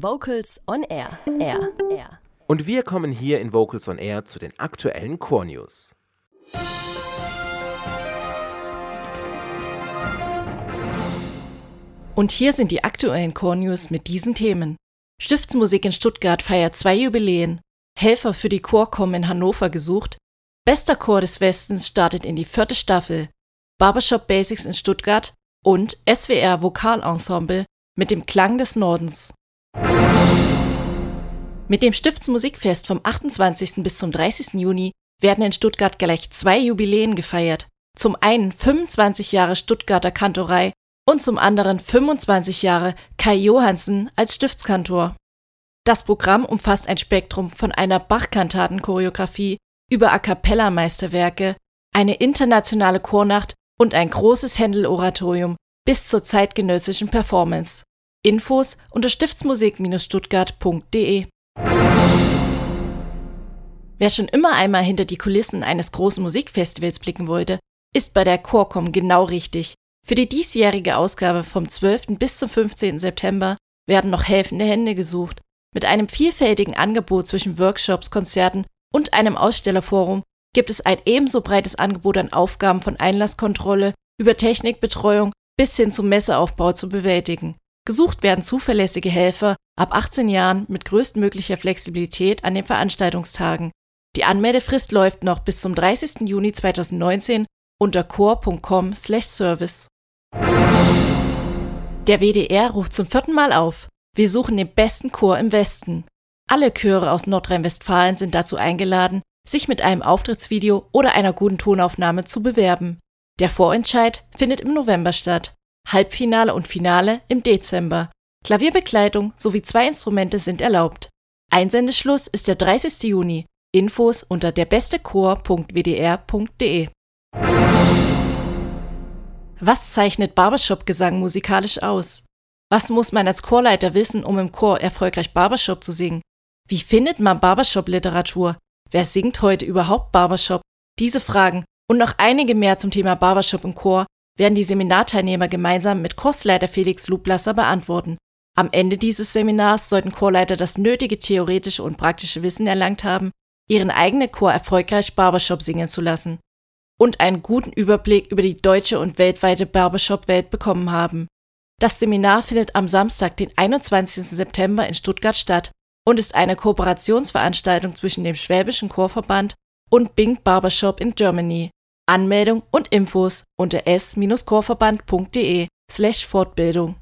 Vocals on Air. Air. Air. Und wir kommen hier in Vocals on Air zu den aktuellen Core News. Und hier sind die aktuellen Core News mit diesen Themen. Stiftsmusik in Stuttgart feiert zwei Jubiläen. Helfer für die Chorkom in Hannover gesucht. Bester Chor des Westens startet in die vierte Staffel. Barbershop Basics in Stuttgart und SWR Vokalensemble mit dem Klang des Nordens. Mit dem Stiftsmusikfest vom 28. bis zum 30. Juni werden in Stuttgart gleich zwei Jubiläen gefeiert. Zum einen 25 Jahre Stuttgarter Kantorei und zum anderen 25 Jahre Kai Johansen als Stiftskantor. Das Programm umfasst ein Spektrum von einer Bach-Kantaten-Choreografie über A cappella-Meisterwerke, eine internationale Chornacht und ein großes Händel-Oratorium bis zur zeitgenössischen Performance. Infos unter stiftsmusik-stuttgart.de. Wer schon immer einmal hinter die Kulissen eines großen Musikfestivals blicken wollte, ist bei der Chorcom genau richtig. Für die diesjährige Ausgabe vom 12. bis zum 15. September werden noch helfende Hände gesucht. Mit einem vielfältigen Angebot zwischen Workshops, Konzerten und einem Ausstellerforum gibt es ein ebenso breites Angebot an Aufgaben von Einlasskontrolle über Technikbetreuung bis hin zum Messeaufbau zu bewältigen. Gesucht werden zuverlässige Helfer ab 18 Jahren mit größtmöglicher Flexibilität an den Veranstaltungstagen. Die Anmeldefrist läuft noch bis zum 30. Juni 2019 unter chor.com/service. Der WDR ruft zum vierten Mal auf. Wir suchen den besten Chor im Westen. Alle Chöre aus Nordrhein-Westfalen sind dazu eingeladen, sich mit einem Auftrittsvideo oder einer guten Tonaufnahme zu bewerben. Der Vorentscheid findet im November statt, Halbfinale und Finale im Dezember. Klavierbegleitung sowie zwei Instrumente sind erlaubt. Einsendeschluss ist der 30. Juni. Infos unter derbestechor.wdr.de. Was zeichnet Barbershop-Gesang musikalisch aus? Was muss man als Chorleiter wissen, um im Chor erfolgreich Barbershop zu singen? Wie findet man Barbershop-Literatur? Wer singt heute überhaupt Barbershop? Diese Fragen und noch einige mehr zum Thema Barbershop im Chor werden die Seminarteilnehmer gemeinsam mit Kursleiter Felix Lublasser beantworten. Am Ende dieses Seminars sollten Chorleiter das nötige theoretische und praktische Wissen erlangt haben, ihren eigenen Chor erfolgreich Barbershop singen zu lassen und einen guten Überblick über die deutsche und weltweite Barbershop-Welt bekommen haben. Das Seminar findet am Samstag, den 21. September in Stuttgart statt und ist eine Kooperationsveranstaltung zwischen dem Schwäbischen Chorverband und Bing Barbershop in Germany. Anmeldung und Infos unter s-chorverband.de slash Fortbildung.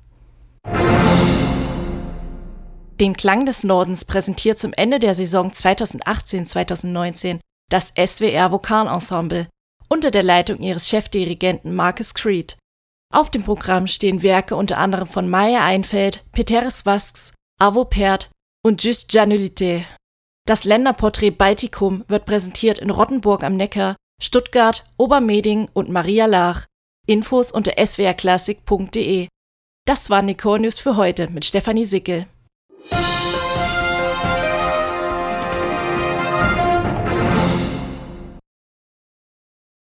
Den Klang des Nordens präsentiert zum Ende der Saison 2018-2019 das SWR Vokalensemble unter der Leitung ihres Chefdirigenten Marcus Creed. Auf dem Programm stehen Werke unter anderem von Maya Einfeld, Peteris Vasks, Avo Pert und Just Janulite. Das Länderporträt Baltikum wird präsentiert in Rottenburg am Neckar Stuttgart, Obermeding und Maria Laach. Infos unter swrklassik.de. Das waren die News für heute mit Stefanie Sickel.